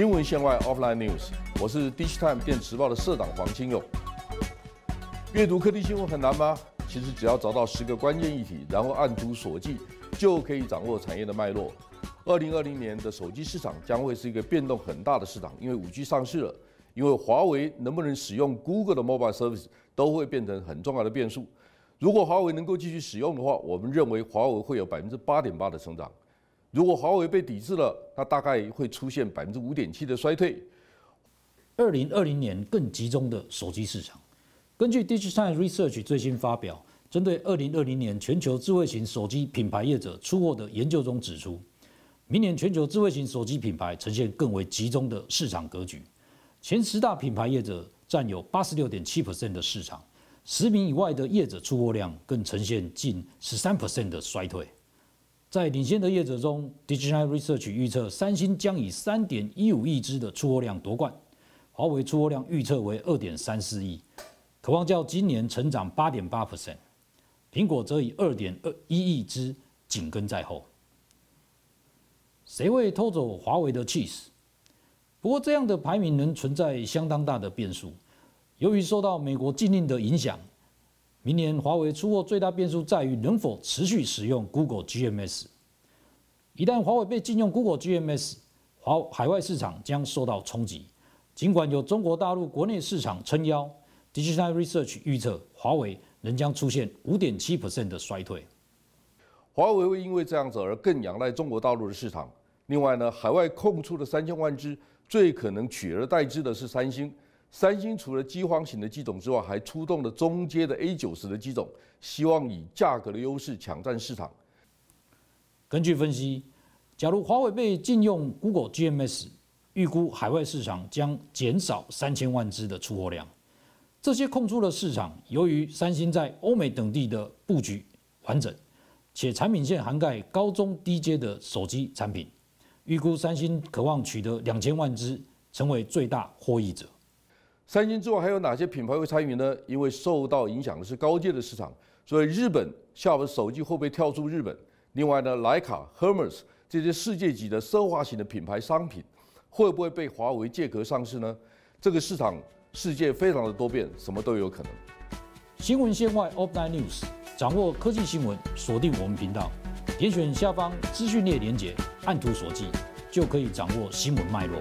新闻线外 Offline News，我是 Digitime 电子报的社长黄清勇。阅读科技新闻很难吗？其实只要找到十个关键议题，然后按图索骥，就可以掌握产业的脉络。二零二零年的手机市场将会是一个变动很大的市场，因为五 G 上市了，因为华为能不能使用 Google 的 Mobile Service 都会变成很重要的变数。如果华为能够继续使用的话，我们认为华为会有百分之八点八的成长。如果华为被抵制了，它大概会出现百分之五点七的衰退。二零二零年更集中的手机市场，根据 Digitime Research 最新发表，针对二零二零年全球智慧型手机品牌业者出货的研究中指出，明年全球智慧型手机品牌呈现更为集中的市场格局，前十大品牌业者占有八十六点七 percent 的市场，十名以外的业者出货量更呈现近十三 percent 的衰退。在领先的业者中，Digital Research 预测三星将以三点一五亿只的出货量夺冠，华为出货量预测为二点三四亿，渴望较今年成长八点八 percent，苹果则以二点二一亿只紧跟在后。谁会偷走华为的 cheese？不过这样的排名仍存在相当大的变数，由于受到美国禁令的影响。明年华为出货最大变数在于能否持续使用 Google GMS。一旦华为被禁用 Google GMS，华海外市场将受到冲击。尽管有中国大陆国内市场撑腰，Digital Research 预测华为仍将出现五点七 percent 的衰退。华为会因为这样子而更仰赖中国大陆的市场。另外呢，海外空出的三千万只，最可能取而代之的是三星。三星除了机皇型的机种之外，还出动了中阶的 A 九十的机种，希望以价格的优势抢占市场。根据分析，假如华为被禁用 Google GMS，预估海外市场将减少三千万只的出货量。这些空出的市场，由于三星在欧美等地的布局完整，且产品线涵盖高中低阶的手机产品，预估三星渴望取得两千万只，成为最大获益者。三星之外还有哪些品牌会参与呢？因为受到影响的是高阶的市场，所以日本下的手机会不会跳出日本？另外呢，徕卡、Hermes 这些世界级的奢华型的品牌商品，会不会被华为借壳上市呢？这个市场世界非常的多变，什么都有可能。新闻线外 Offline News，掌握科技新闻，锁定我们频道，点选下方资讯列连结，按图索骥，就可以掌握新闻脉络。